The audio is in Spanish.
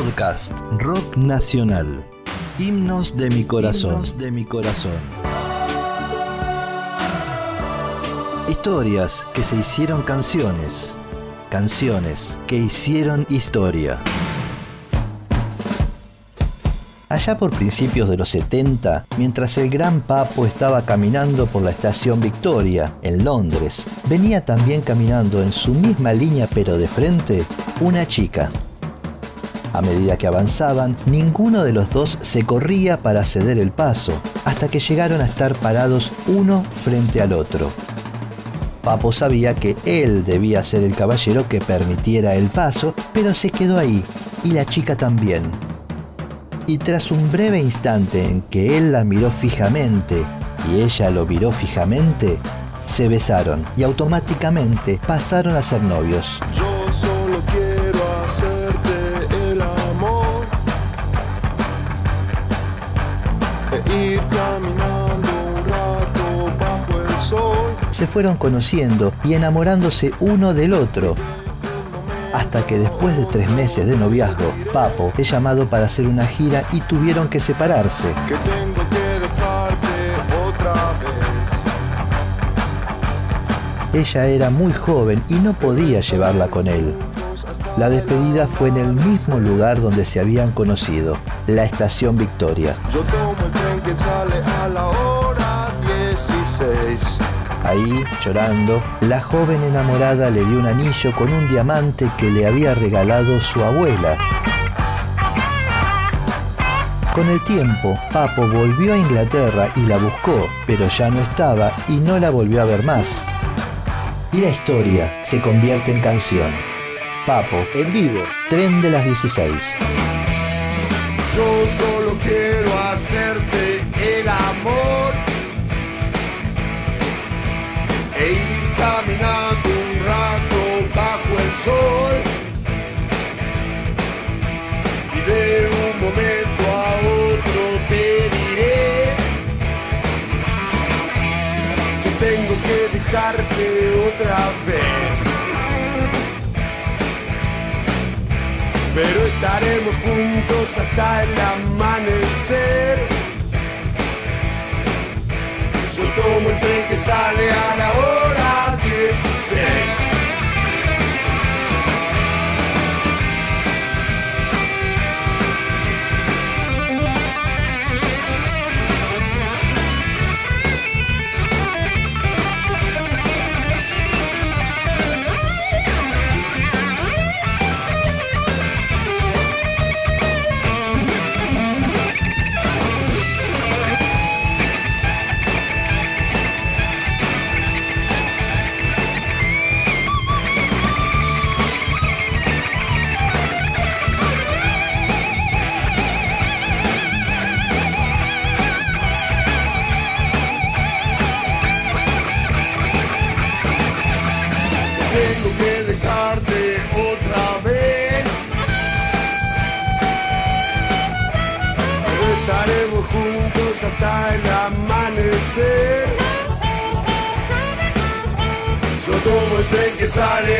Podcast Rock Nacional. Himnos de mi corazón. de mi corazón. Historias que se hicieron canciones. Canciones que hicieron historia. Allá por principios de los 70, mientras el gran Papo estaba caminando por la estación Victoria, en Londres, venía también caminando en su misma línea pero de frente una chica. A medida que avanzaban, ninguno de los dos se corría para ceder el paso, hasta que llegaron a estar parados uno frente al otro. Papo sabía que él debía ser el caballero que permitiera el paso, pero se quedó ahí, y la chica también. Y tras un breve instante en que él la miró fijamente y ella lo miró fijamente, se besaron y automáticamente pasaron a ser novios. Se fueron conociendo y enamorándose uno del otro. Hasta que después de tres meses de noviazgo, Papo es llamado para hacer una gira y tuvieron que separarse. Que tengo que dejarte otra vez. Ella era muy joven y no podía llevarla con él. La despedida fue en el mismo lugar donde se habían conocido, la estación Victoria. Yo tomo el tren que sale a la hora 16. Ahí, llorando, la joven enamorada le dio un anillo con un diamante que le había regalado su abuela. Con el tiempo, Papo volvió a Inglaterra y la buscó, pero ya no estaba y no la volvió a ver más. Y la historia se convierte en canción. Papo, en vivo, tren de las 16. Yo solo quiero hacerte otra vez. Pero estaremos juntos hasta el amanecer. tengo que dejarte otra vez. Estaremos juntos hasta el amanecer. Yo tomo el tren que sale